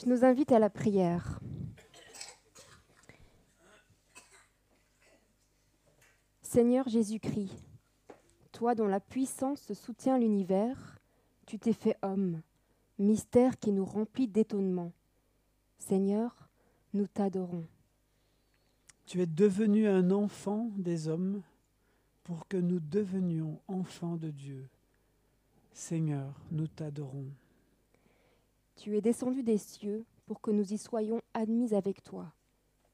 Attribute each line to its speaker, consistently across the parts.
Speaker 1: Je nous invite à la prière. Seigneur Jésus-Christ, toi dont la puissance soutient l'univers, tu t'es fait homme, mystère qui nous remplit d'étonnement. Seigneur, nous t'adorons.
Speaker 2: Tu es devenu un enfant des hommes pour que nous devenions enfants de Dieu. Seigneur, nous t'adorons.
Speaker 1: Tu es descendu des cieux pour que nous y soyons admis avec toi.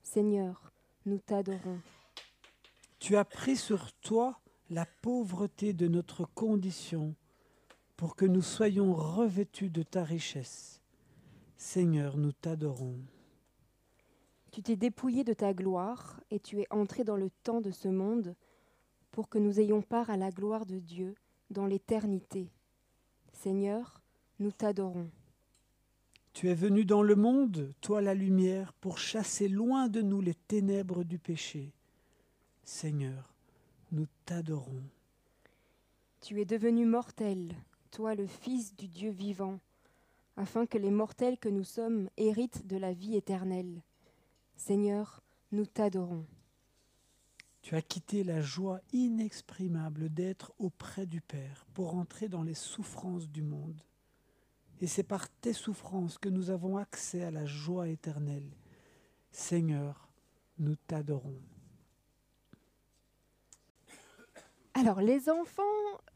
Speaker 1: Seigneur, nous t'adorons.
Speaker 2: Tu as pris sur toi la pauvreté de notre condition pour que nous soyons revêtus de ta richesse. Seigneur, nous t'adorons.
Speaker 1: Tu t'es dépouillé de ta gloire et tu es entré dans le temps de ce monde pour que nous ayons part à la gloire de Dieu dans l'éternité. Seigneur, nous t'adorons.
Speaker 2: Tu es venu dans le monde, toi la lumière, pour chasser loin de nous les ténèbres du péché. Seigneur, nous t'adorons.
Speaker 1: Tu es devenu mortel, toi le Fils du Dieu vivant, afin que les mortels que nous sommes héritent de la vie éternelle. Seigneur, nous t'adorons.
Speaker 2: Tu as quitté la joie inexprimable d'être auprès du Père pour entrer dans les souffrances du monde. Et c'est par tes souffrances que nous avons accès à la joie éternelle. Seigneur, nous t'adorons.
Speaker 1: Alors, les enfants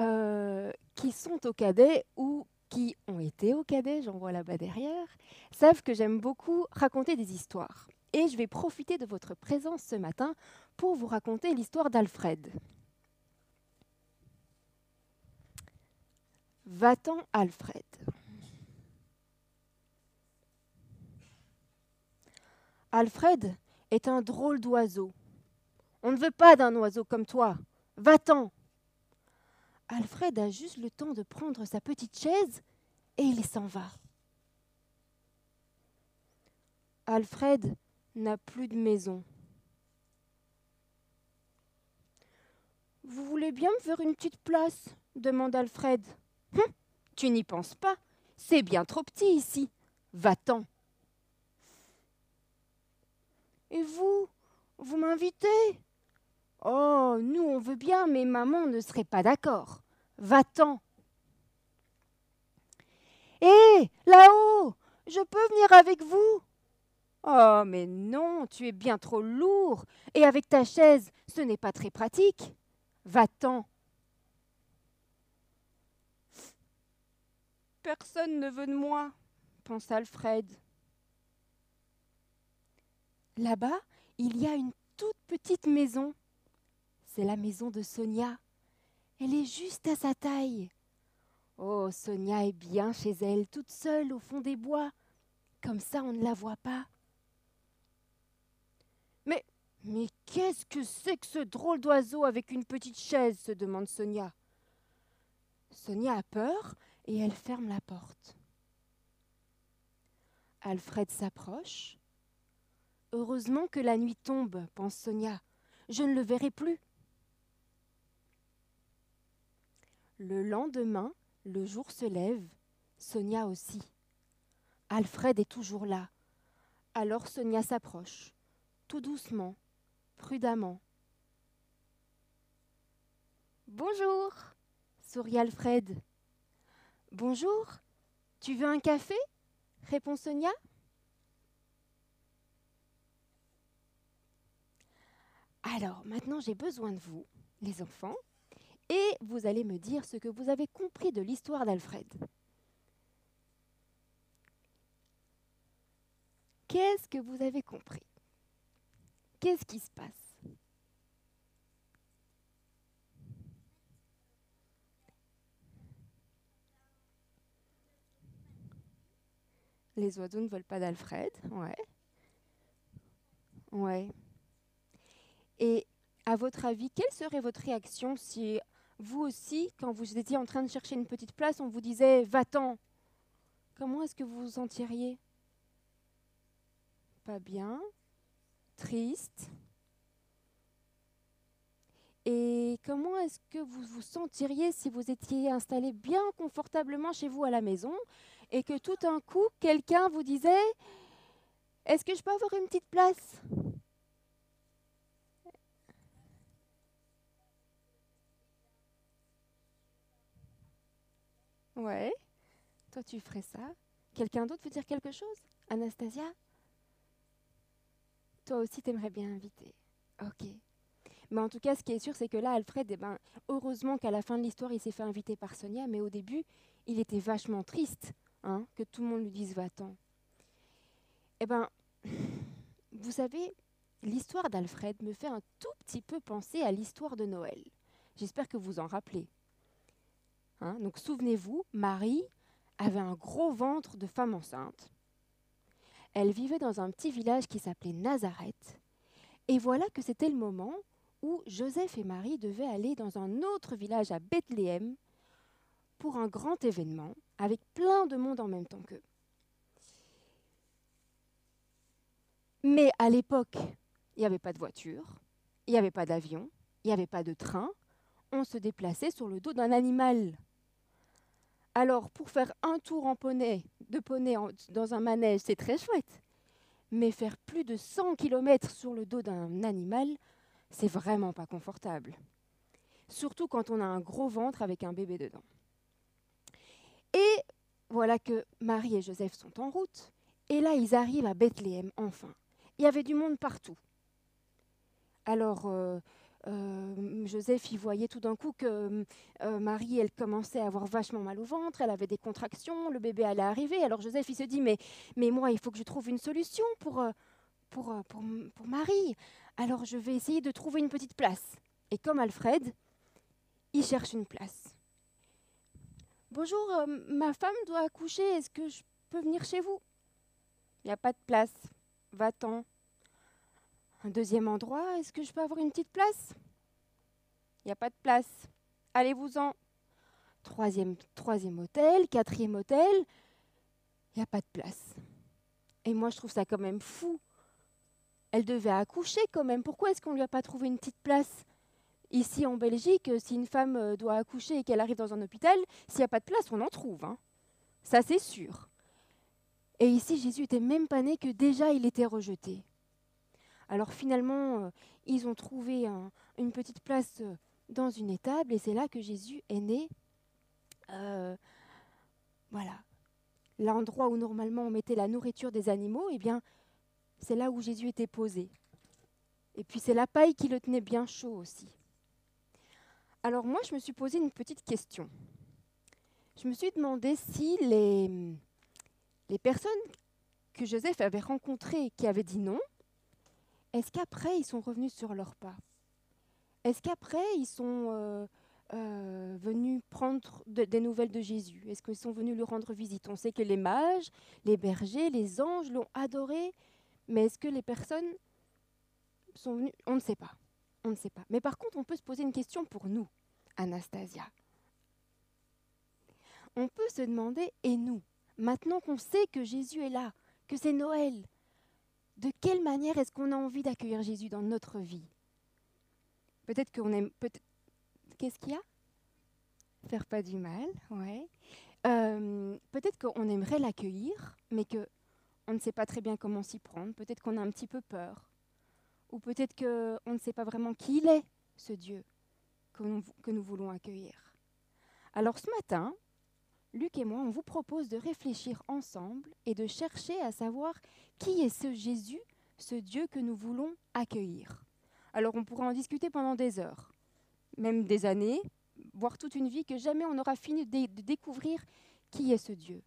Speaker 1: euh, qui sont au cadet ou qui ont été au cadet, j'en vois là-bas derrière, savent que j'aime beaucoup raconter des histoires. Et je vais profiter de votre présence ce matin pour vous raconter l'histoire d'Alfred. Va-t'en, Alfred. Alfred est un drôle d'oiseau. On ne veut pas d'un oiseau comme toi. Va-t'en. Alfred a juste le temps de prendre sa petite chaise et il s'en va. Alfred n'a plus de maison. Vous voulez bien me faire une petite place? demande Alfred. Hum, tu n'y penses pas. C'est bien trop petit ici. Va-t'en. Et vous Vous m'invitez? Oh, nous on veut bien, mais maman ne serait pas d'accord. Va-t'en. Hé, là-haut, je peux venir avec vous? Oh, mais non, tu es bien trop lourd, et avec ta chaise, ce n'est pas très pratique. Va-t'en. Personne ne veut de moi, pensa Alfred. Là-bas, il y a une toute petite maison. C'est la maison de Sonia. Elle est juste à sa taille. Oh, Sonia est bien chez elle, toute seule au fond des bois. Comme ça, on ne la voit pas. Mais, mais qu'est-ce que c'est que ce drôle d'oiseau avec une petite chaise se demande Sonia. Sonia a peur et elle ferme la porte. Alfred s'approche. Heureusement que la nuit tombe, pense Sonia. Je ne le verrai plus. Le lendemain, le jour se lève, Sonia aussi. Alfred est toujours là. Alors Sonia s'approche, tout doucement, prudemment. Bonjour, sourit Alfred. Bonjour, tu veux un café? répond Sonia. Alors, maintenant j'ai besoin de vous, les enfants, et vous allez me dire ce que vous avez compris de l'histoire d'Alfred. Qu'est-ce que vous avez compris? Qu'est-ce qui se passe? Les oiseaux ne volent pas d'Alfred, ouais. Ouais. Et à votre avis, quelle serait votre réaction si vous aussi, quand vous étiez en train de chercher une petite place, on vous disait va-t'en? Comment est-ce que vous vous sentiriez? Pas bien, triste. Et comment est-ce que vous vous sentiriez si vous étiez installé bien confortablement chez vous à la maison et que tout d'un coup, quelqu'un vous disait Est-ce que je peux avoir une petite place? Ouais, toi tu ferais ça. Quelqu'un d'autre veut dire quelque chose? Anastasia? Toi aussi t'aimerais bien inviter. Ok. Mais en tout cas, ce qui est sûr, c'est que là, Alfred, eh ben, heureusement qu'à la fin de l'histoire, il s'est fait inviter par Sonia, mais au début, il était vachement triste hein, que tout le monde lui dise va-t'en. Eh bien, vous savez, l'histoire d'Alfred me fait un tout petit peu penser à l'histoire de Noël. J'espère que vous en rappelez. Hein, donc souvenez-vous, Marie avait un gros ventre de femme enceinte. Elle vivait dans un petit village qui s'appelait Nazareth. Et voilà que c'était le moment où Joseph et Marie devaient aller dans un autre village à Bethléem pour un grand événement avec plein de monde en même temps qu'eux. Mais à l'époque, il n'y avait pas de voiture, il n'y avait pas d'avion, il n'y avait pas de train, on se déplaçait sur le dos d'un animal. Alors, pour faire un tour en poney, de poney dans un manège, c'est très chouette. Mais faire plus de 100 km sur le dos d'un animal, c'est vraiment pas confortable. Surtout quand on a un gros ventre avec un bébé dedans. Et voilà que Marie et Joseph sont en route. Et là, ils arrivent à Bethléem, enfin. Il y avait du monde partout. Alors, euh, euh, Joseph, il voyait tout d'un coup que euh, Marie, elle commençait à avoir vachement mal au ventre, elle avait des contractions, le bébé allait arriver. Alors Joseph, il se dit, mais, mais moi, il faut que je trouve une solution pour, pour, pour, pour Marie. Alors je vais essayer de trouver une petite place. Et comme Alfred, il cherche une place. Bonjour, euh, ma femme doit accoucher, est-ce que je peux venir chez vous? Il n'y a pas de place. Va-t'en. Un deuxième endroit, est-ce que je peux avoir une petite place? Il n'y a pas de place. Allez-vous-en. Troisième, troisième hôtel, quatrième hôtel, il n'y a pas de place. Et moi, je trouve ça quand même fou elle devait accoucher quand même. Pourquoi est-ce qu'on ne lui a pas trouvé une petite place? Ici en Belgique, si une femme euh, doit accoucher et qu'elle arrive dans un hôpital, s'il n'y a pas de place, on en trouve. Hein. Ça, c'est sûr. Et ici, Jésus était même pas né que déjà il était rejeté. Alors finalement, euh, ils ont trouvé une petite place euh, dans une étable et c'est là que Jésus est né. voilà. L'endroit où normalement on mettait la nourriture des animaux, eh bien, c'est là où Jésus était posé. Et puis c'est la paille qui le tenait bien chaud aussi. Alors moi, je me suis posé une petite question. Je me suis demandé si les personnes que Joseph avait rencontrées qui avaient dit non, est-ce qu'après ils sont revenus sur leur pas? Est-ce qu'après ils sont euh, euh, venus prendre des nouvelles de Jésus? Est-ce qu'ils sont venus lui rendre visite? On sait que les mages, les bergers, les anges l'ont adoré, mais est-ce que les personnes sont venues? On ne sait pas. On ne sait pas. Mais par contre, on peut se poser une question pour nous, Anastasia. On peut se demander, et nous, maintenant qu'on sait que Jésus est là, que c'est Noël, de quelle manière est-ce qu'on a envie d'accueillir Jésus dans notre vie? Peut-être qu'on aime. Peut Qu'est-ce qu'il y a? Faire pas du mal, ouais. Euh, peut-être qu'on aimerait l'accueillir, mais que on ne sait pas très bien comment s'y prendre, peut-être qu'on a un petit peu peur, ou peut-être qu'on ne sait pas vraiment qui il est, ce Dieu que nous, que nous voulons accueillir. Alors ce matin, Luc et moi, on vous propose de réfléchir ensemble et de chercher à savoir qui est ce Jésus, ce Dieu que nous voulons accueillir. Alors on pourra en discuter pendant des heures, même des années, voire toute une vie, que jamais on n'aura fini de découvrir qui est ce Dieu.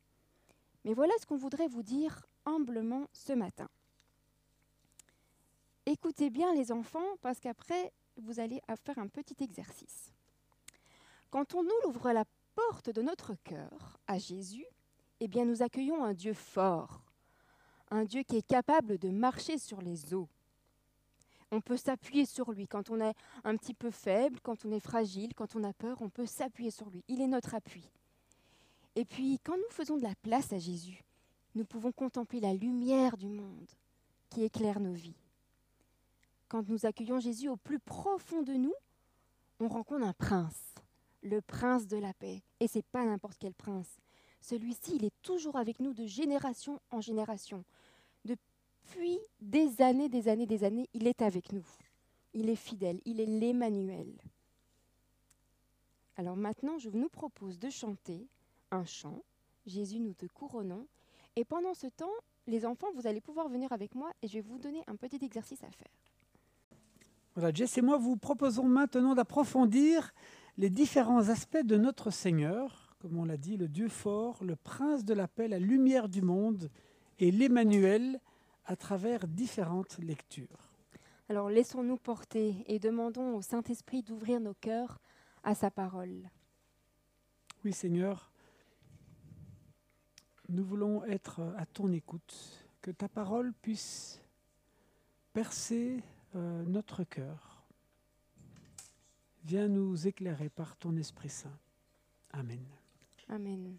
Speaker 1: Mais voilà ce qu'on voudrait vous dire humblement ce matin. Écoutez bien les enfants parce qu'après, vous allez faire un petit exercice. Quand on nous ouvre la porte de notre cœur à Jésus, eh bien nous accueillons un Dieu fort, un Dieu qui est capable de marcher sur les eaux. On peut s'appuyer sur lui quand on est un petit peu faible, quand on est fragile, quand on a peur, on peut s'appuyer sur lui. Il est notre appui. Et puis quand nous faisons de la place à Jésus, nous pouvons contempler la lumière du monde qui éclaire nos vies. Quand nous accueillons Jésus au plus profond de nous, on rencontre un prince, le prince de la paix. Et c'est pas n'importe quel prince. celui-ci, il est toujours avec nous de génération en génération. Depuis des années, des années, des années, il est avec nous. Il est fidèle, il est l'Emmanuel. Alors maintenant, je nous propose de chanter un chant. Jésus, nous te couronnons. Et pendant ce temps, les enfants, vous allez pouvoir venir avec moi et je vais vous donner un petit exercice à faire.
Speaker 2: Voilà, Jess et moi vous proposons maintenant d'approfondir les différents aspects de notre Seigneur, comme on l'a dit, le Dieu fort, le prince de la paix, la lumière du monde et l'Emmanuel à travers différentes lectures.
Speaker 1: Alors laissons-nous porter et demandons au Saint-Esprit d'ouvrir nos cœurs à sa parole.
Speaker 2: Oui Seigneur, nous voulons être à ton écoute, que ta parole puisse percer euh, notre cœur. Viens nous éclairer par ton Esprit Saint. Amen.
Speaker 1: Amen.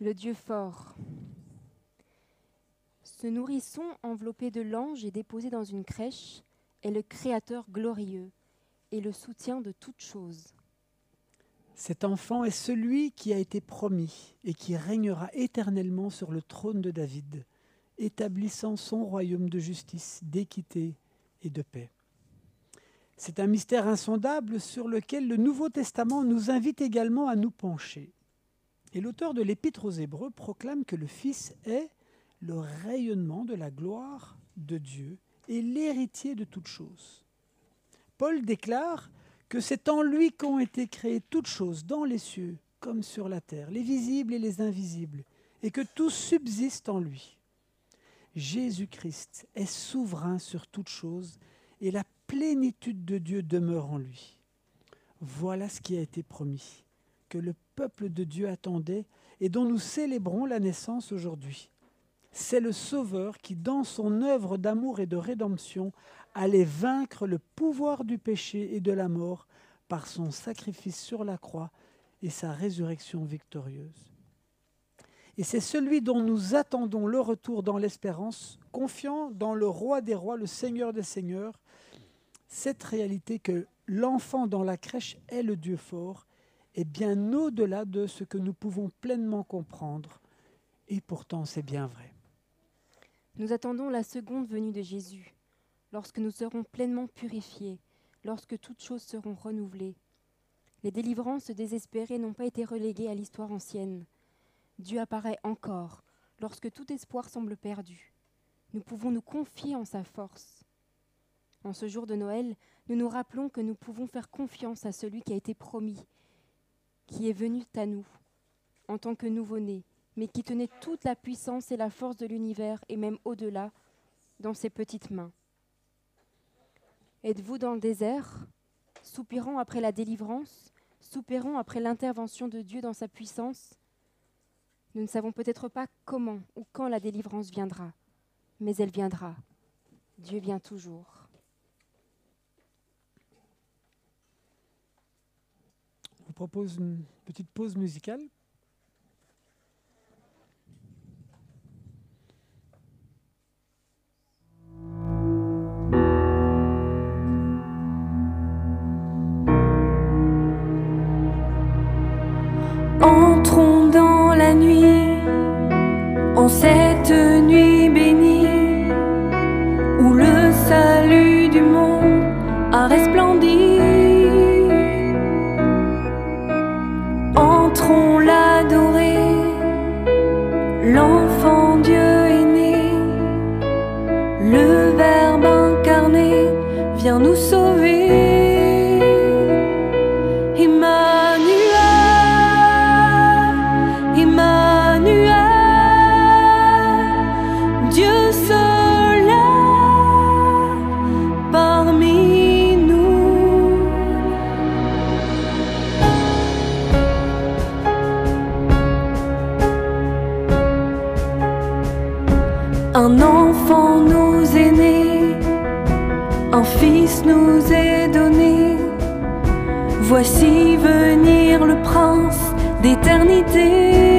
Speaker 1: Le Dieu fort. Ce nourrisson enveloppé de l'ange et déposé dans une crèche est le Créateur glorieux et le soutien de toutes choses.
Speaker 2: Cet enfant est celui qui a été promis et qui régnera éternellement sur le trône de David, établissant son royaume de justice, d'équité et de paix. C'est un mystère insondable sur lequel le Nouveau Testament nous invite également à nous pencher. Et l'auteur de l'Épître aux Hébreux proclame que le Fils est le rayonnement de la gloire de Dieu et l'héritier de toutes choses. Paul déclare que c'est en lui qu'ont été créées toutes choses, dans les cieux comme sur la terre, les visibles et les invisibles, et que tout subsiste en lui. Jésus-Christ est souverain sur toutes choses, et la plénitude de Dieu demeure en lui. Voilà ce qui a été promis, que le peuple de Dieu attendait et dont nous célébrons la naissance aujourd'hui. C'est le Sauveur qui, dans son œuvre d'amour et de rédemption, allait vaincre le pouvoir du péché et de la mort par son sacrifice sur la croix et sa résurrection victorieuse. Et c'est celui dont nous attendons le retour dans l'espérance, confiant dans le roi des rois, le Seigneur des seigneurs, cette réalité que l'enfant dans la crèche est le Dieu fort est bien au-delà de ce que nous pouvons pleinement comprendre. Et pourtant, c'est bien vrai.
Speaker 1: Nous attendons la seconde venue de Jésus, lorsque nous serons pleinement purifiés, lorsque toutes choses seront renouvelées. Les délivrances désespérées n'ont pas été reléguées à l'histoire ancienne. Dieu apparaît encore, lorsque tout espoir semble perdu. Nous pouvons nous confier en sa force. En ce jour de Noël, nous nous rappelons que nous pouvons faire confiance à celui qui a été promis, qui est venu à nous en tant que nouveau-né, mais qui tenait toute la puissance et la force de l'univers et même au-delà dans ses petites mains. Êtes-vous dans le désert, soupirant après la délivrance, soupirant après l'intervention de Dieu dans sa puissance? Nous ne savons peut-être pas comment ou quand la délivrance viendra, mais elle viendra. Dieu vient toujours.
Speaker 2: Je vous propose une petite pause musicale.
Speaker 3: Entrons dans la nuit, en cette un fils nous est donné. Voici venir le prince d'éternité.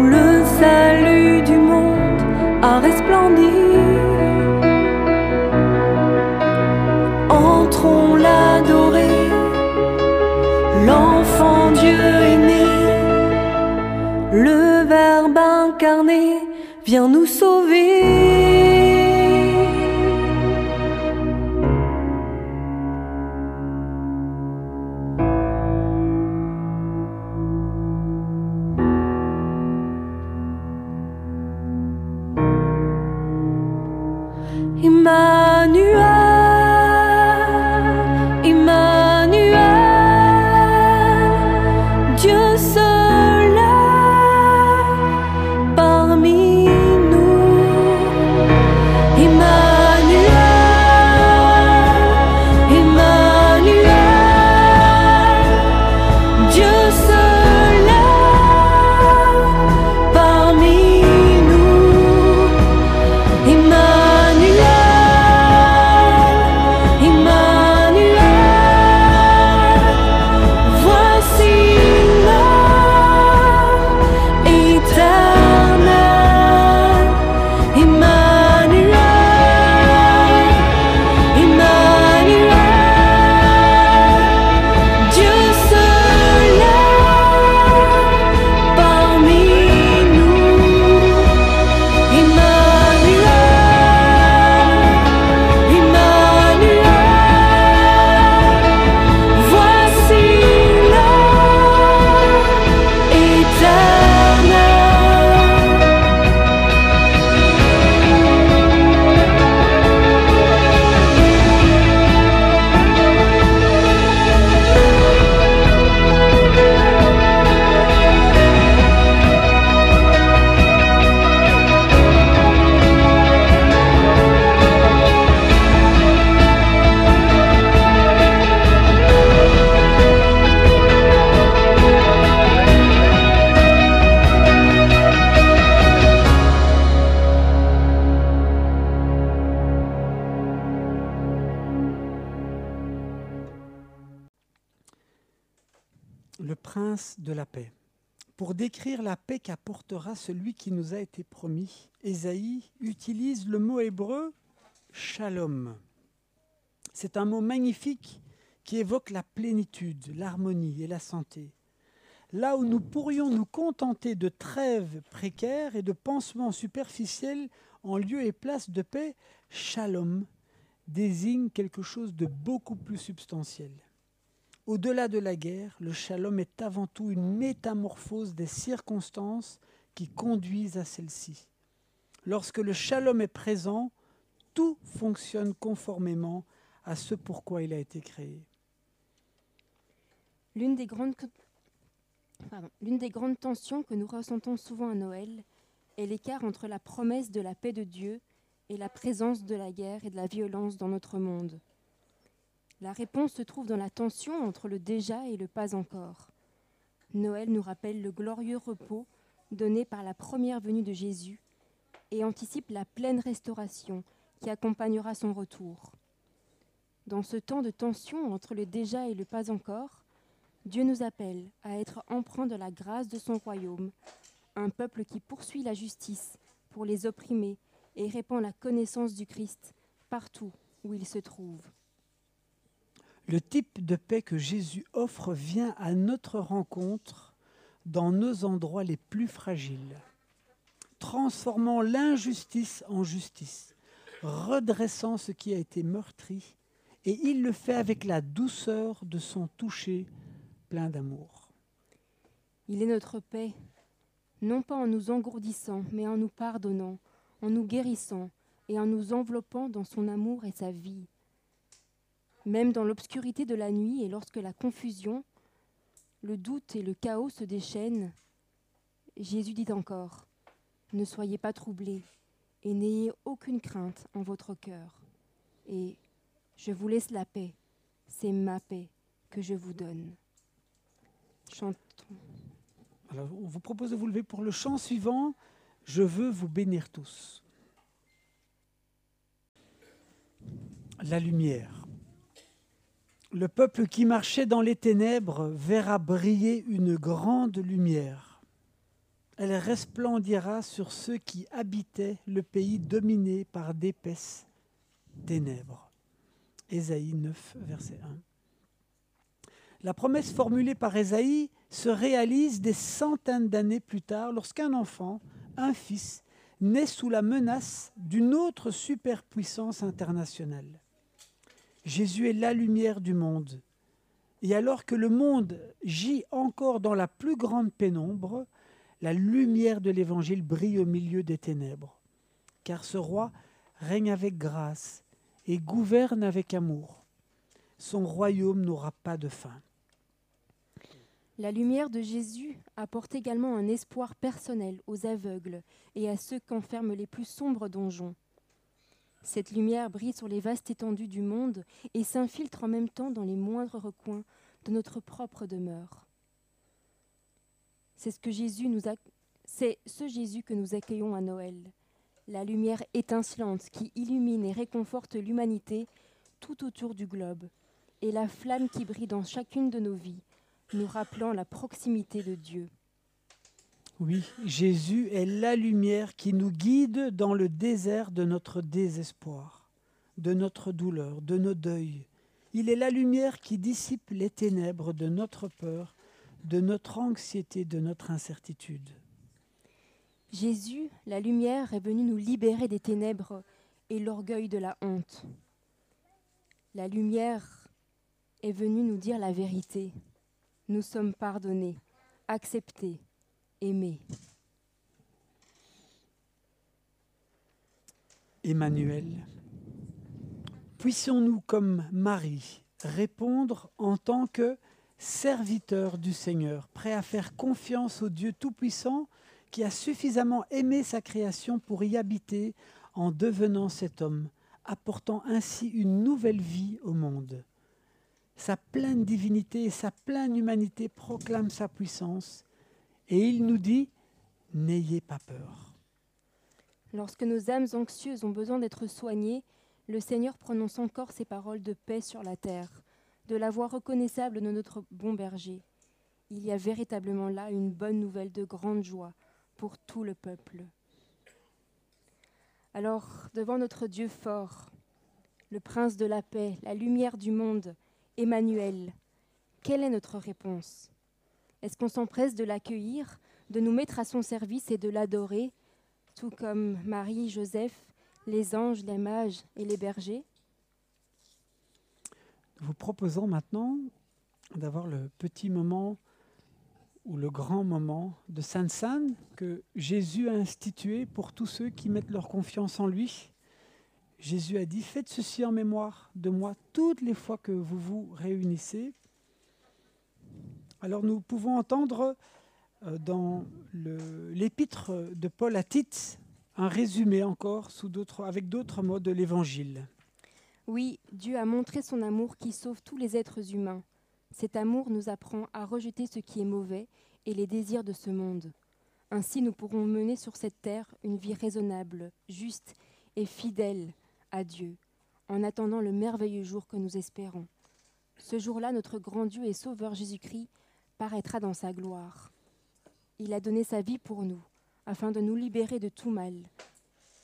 Speaker 3: Le salut du monde a resplendi. Entrons l'adorer, l'enfant Dieu est né, le Verbe incarné vient nous sauver.
Speaker 2: Qu'apportera celui qui nous a été promis. Ésaïe utilise le mot hébreu shalom. C'est un mot magnifique qui évoque la plénitude, l'harmonie et la santé. Là où nous pourrions nous contenter de trêves précaires et de pansements superficiels en lieu et place de paix, shalom désigne quelque chose de beaucoup plus substantiel. Au-delà de la guerre, le shalom est avant tout une métamorphose des circonstances qui conduisent à celle-ci. Lorsque le shalom est présent, tout fonctionne conformément à ce pourquoi il a été créé.
Speaker 1: L'une des, grandes, l'une des grandes tensions que nous ressentons souvent à Noël est l'écart entre la promesse de la paix de Dieu et la présence de la guerre et de la violence dans notre monde. La réponse se trouve dans la tension entre le déjà et le pas encore. Noël nous rappelle le glorieux repos donné par la première venue de Jésus et anticipe la pleine restauration qui accompagnera son retour. Dans ce temps de tension entre le déjà et le pas encore, Dieu nous appelle à être emprunts de la grâce de son royaume, un peuple qui poursuit la justice pour les opprimés et répand la connaissance du Christ partout où il se trouve.
Speaker 2: Le type de paix que Jésus offre vient à notre rencontre dans nos endroits les plus fragiles, transformant l'injustice en justice, redressant ce qui a été meurtri, et il le fait avec la douceur de son toucher plein d'amour.
Speaker 1: Il est notre paix, non pas en nous engourdissant, mais en nous pardonnant, en nous guérissant et en nous enveloppant dans son amour et sa vie. Même dans l'obscurité de la nuit et lorsque la confusion, le doute et le chaos se déchaînent, Jésus dit encore, Ne soyez pas troublés et n'ayez aucune crainte en votre cœur. Et je vous laisse la paix, c'est ma paix que je vous donne. Chantons.
Speaker 2: On vous propose de vous lever pour le chant suivant. Je veux vous bénir tous. La lumière. Le peuple qui marchait dans les ténèbres verra briller une grande lumière. Elle resplendira sur ceux qui habitaient le pays dominé par d'épaisses ténèbres. Ésaïe 9, verset 1. La promesse formulée par Ésaïe se réalise des centaines d'années plus tard lorsqu'un enfant, un fils, naît sous la menace d'une autre superpuissance internationale. Jésus est la lumière du monde. Et alors que le monde gît encore dans la plus grande pénombre, la lumière de l'Évangile brille au milieu des ténèbres. Car ce roi règne avec grâce et gouverne avec amour. Son royaume n'aura pas de fin.
Speaker 1: La lumière de Jésus apporte également un espoir personnel aux aveugles et à ceux qu'enferment les plus sombres donjons. Cette lumière brille sur les vastes étendues du monde et s'infiltre en même temps dans les moindres recoins de notre propre demeure. C'est ce que Jésus nous Jésus que nous accueillons à Noël, la lumière étincelante qui illumine et réconforte l'humanité tout autour du globe, et la flamme qui brille dans chacune de nos vies, nous rappelant la proximité de Dieu.
Speaker 2: Oui, Jésus est la lumière qui nous guide dans le désert de notre désespoir, de notre douleur, de nos deuils. Il est la lumière qui dissipe les ténèbres de notre peur, de notre anxiété, de notre incertitude.
Speaker 1: Jésus, la lumière, est venu nous libérer des ténèbres et l'orgueil de la honte. La lumière est venue nous dire la vérité. Nous sommes pardonnés, acceptés, aimés.
Speaker 2: Emmanuel, puissions-nous comme Marie répondre en tant que serviteurs du Seigneur, prêts à faire confiance au Dieu Tout-Puissant qui a suffisamment aimé sa création pour y habiter en devenant cet homme, apportant ainsi une nouvelle vie au monde. Sa pleine divinité et sa pleine humanité proclament sa puissance et il nous dit, n'ayez pas peur.
Speaker 1: Lorsque nos âmes anxieuses ont besoin d'être soignées, le Seigneur prononce encore ces paroles de paix sur la terre, de la voix reconnaissable de notre bon berger. Il y a véritablement là une bonne nouvelle de grande joie pour tout le peuple. Alors, devant notre Dieu fort, le prince de la paix, la lumière du monde, Emmanuel, quelle est notre réponse? Est-ce qu'on s'empresse de l'accueillir, de nous mettre à son service et de l'adorer, tout comme Marie, Joseph, les anges, les mages et les bergers?
Speaker 2: Nous vous proposons maintenant d'avoir le petit moment ou le grand moment de Sainte Sainte que Jésus a institué pour tous ceux qui mettent leur confiance en lui. Jésus a dit, faites ceci en mémoire de moi toutes les fois que vous vous réunissez. Alors nous pouvons entendre euh, dans l'épître de Paul à Tite un résumé encore avec d'autres mots de l'Évangile.
Speaker 1: Oui, Dieu a montré son amour qui sauve tous les êtres humains. Cet amour nous apprend à rejeter ce qui est mauvais et les désirs de ce monde. Ainsi nous pourrons mener sur cette terre une vie raisonnable, juste et fidèle à Dieu, en attendant le merveilleux jour que nous espérons. Ce jour-là, notre grand Dieu et Sauveur Jésus-Christ paraîtra dans sa gloire. Il a donné sa vie pour nous, afin de nous libérer de tout mal.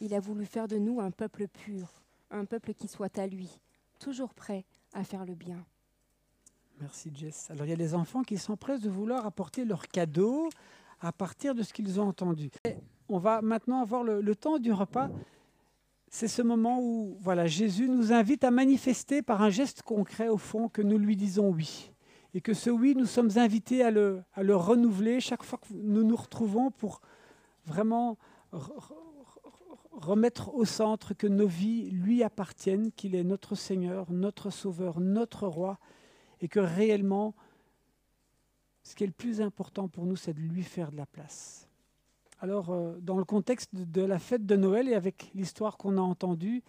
Speaker 1: Il a voulu faire de nous un peuple pur, un peuple qui soit à lui, toujours prêt à faire le bien.
Speaker 2: Merci Jess. Alors il y a des enfants qui s'empressent de vouloir apporter leurs cadeaux à partir de ce qu'ils ont entendu. on va maintenant avoir le, le temps du repas. C'est ce moment où voilà, Jésus nous invite à manifester par un geste concret au fond que nous lui disons oui et que ce oui, nous sommes invités à le, renouveler chaque fois que nous nous retrouvons pour vraiment remettre au centre que nos vies lui appartiennent, qu'il est notre Seigneur, notre Sauveur, notre Roi, et que réellement, ce qui est le plus important pour nous, c'est de lui faire de la place. Alors, euh, dans le contexte de la fête de Noël et avec l'histoire qu'on a entendue,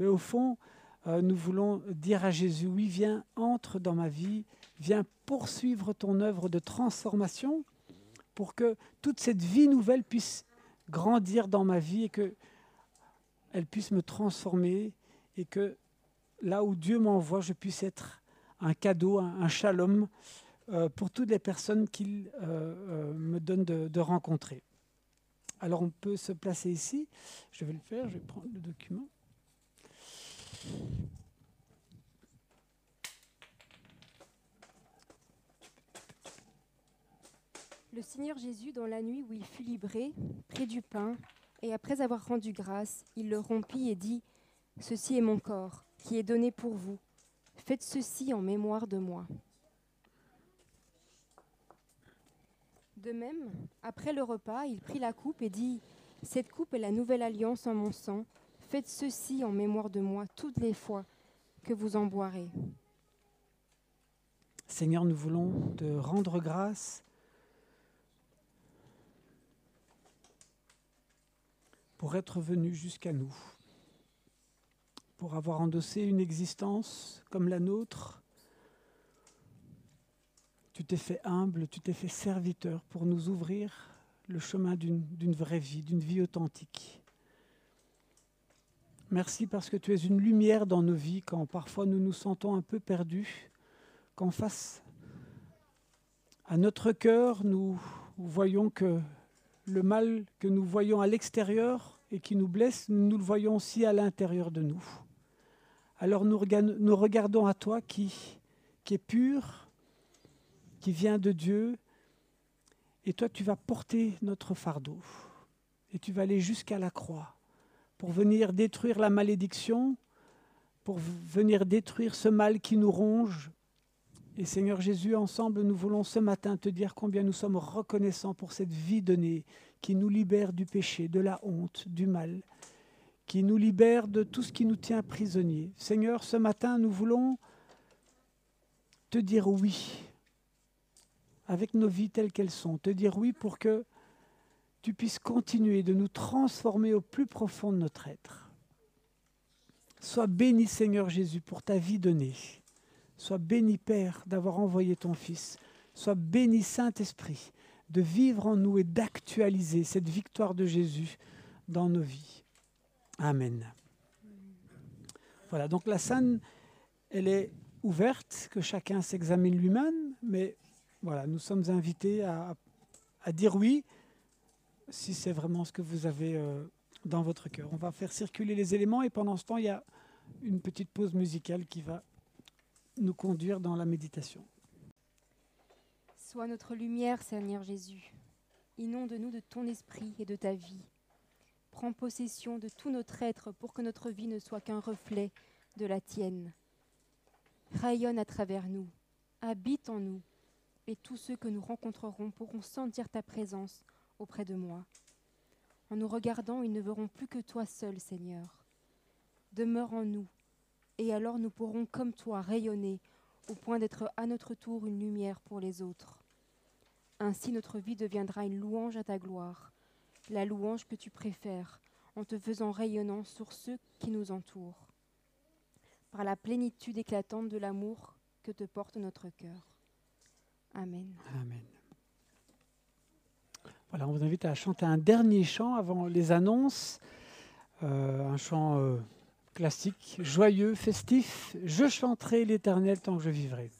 Speaker 2: mais au fond, euh, nous voulons dire à Jésus, oui, viens, entre dans ma vie, viens poursuivre ton œuvre de transformation pour que toute cette vie nouvelle puisse grandir dans ma vie et que elle puisse me transformer et que là où Dieu m'envoie, je puisse être un cadeau, un, shalom euh, pour toutes les personnes qu'il euh, euh, me donne de, de rencontrer. Alors on peut se placer ici. Je vais le faire, je vais prendre le document.
Speaker 1: Le Seigneur Jésus, dans la nuit où il fut livré, prit du pain, et après avoir rendu grâce, il le rompit et dit, Ceci est mon corps, qui est donné pour vous. Faites ceci en mémoire de moi. De même, après le repas, il prit la coupe et dit, Cette coupe est la nouvelle alliance en mon sang. Faites ceci en mémoire de moi toutes les fois que vous en boirez.
Speaker 2: Seigneur, nous voulons te rendre grâce pour être venu jusqu'à nous, pour avoir endossé une existence comme la nôtre. Tu t'es fait humble, tu t'es fait serviteur pour nous ouvrir le chemin d'une vraie vie, d'une vie authentique. Merci parce que tu es une lumière dans nos vies quand parfois nous nous sentons un peu perdus, quand face à notre cœur, nous voyons que le mal que nous voyons à l'extérieur et qui nous blesse, nous le voyons aussi à l'intérieur de nous. Alors nous, regardons à toi qui, qui est pur, qui vient de Dieu, et toi tu vas porter notre fardeau, et tu vas aller jusqu'à la croix pour venir détruire la malédiction, pour venir détruire ce mal qui nous ronge. Et Seigneur Jésus, ensemble, nous voulons ce matin te dire combien nous sommes reconnaissants pour cette vie donnée qui nous libère du péché, de la honte, du mal, qui nous libère de tout ce qui nous tient prisonniers. Seigneur, ce matin, nous voulons te dire oui, avec nos vies telles qu'elles sont, te dire oui pour que tu puisses continuer de nous transformer au plus profond de notre être. Sois béni Seigneur Jésus pour ta vie donnée. Sois béni Père d'avoir envoyé ton Fils. Sois béni Saint-Esprit de vivre en nous et d'actualiser cette victoire de Jésus dans nos vies. Amen. Voilà, donc la scène, elle est ouverte, que chacun s'examine lui-même, mais voilà, nous sommes invités à, dire oui si c'est vraiment ce que vous avez euh, dans votre cœur. On va faire circuler les éléments et pendant ce temps, il y a une petite pause musicale qui va nous conduire dans la méditation.
Speaker 1: Sois notre lumière, Seigneur Jésus. Inonde-nous de ton esprit et de ta vie. Prends possession de tout notre être pour que notre vie ne soit qu'un reflet de la tienne. Rayonne à travers nous, habite en nous, et tous ceux que nous rencontrerons pourront sentir ta présence auprès de moi. En nous regardant, ils ne verront plus que toi seul, Seigneur. Demeure en nous, et alors nous pourrons, comme toi, rayonner au point d'être à notre tour une lumière pour les autres. Ainsi notre vie deviendra une louange à ta gloire, la louange que tu préfères, en te faisant rayonnant sur ceux qui nous entourent, par la plénitude éclatante de l'amour que te porte notre cœur. Amen.
Speaker 2: Amen. Voilà, on vous invite à chanter un dernier chant avant les annonces. Euh, un chant euh, classique, joyeux, festif. Je chanterai l'Éternel tant que je vivrai.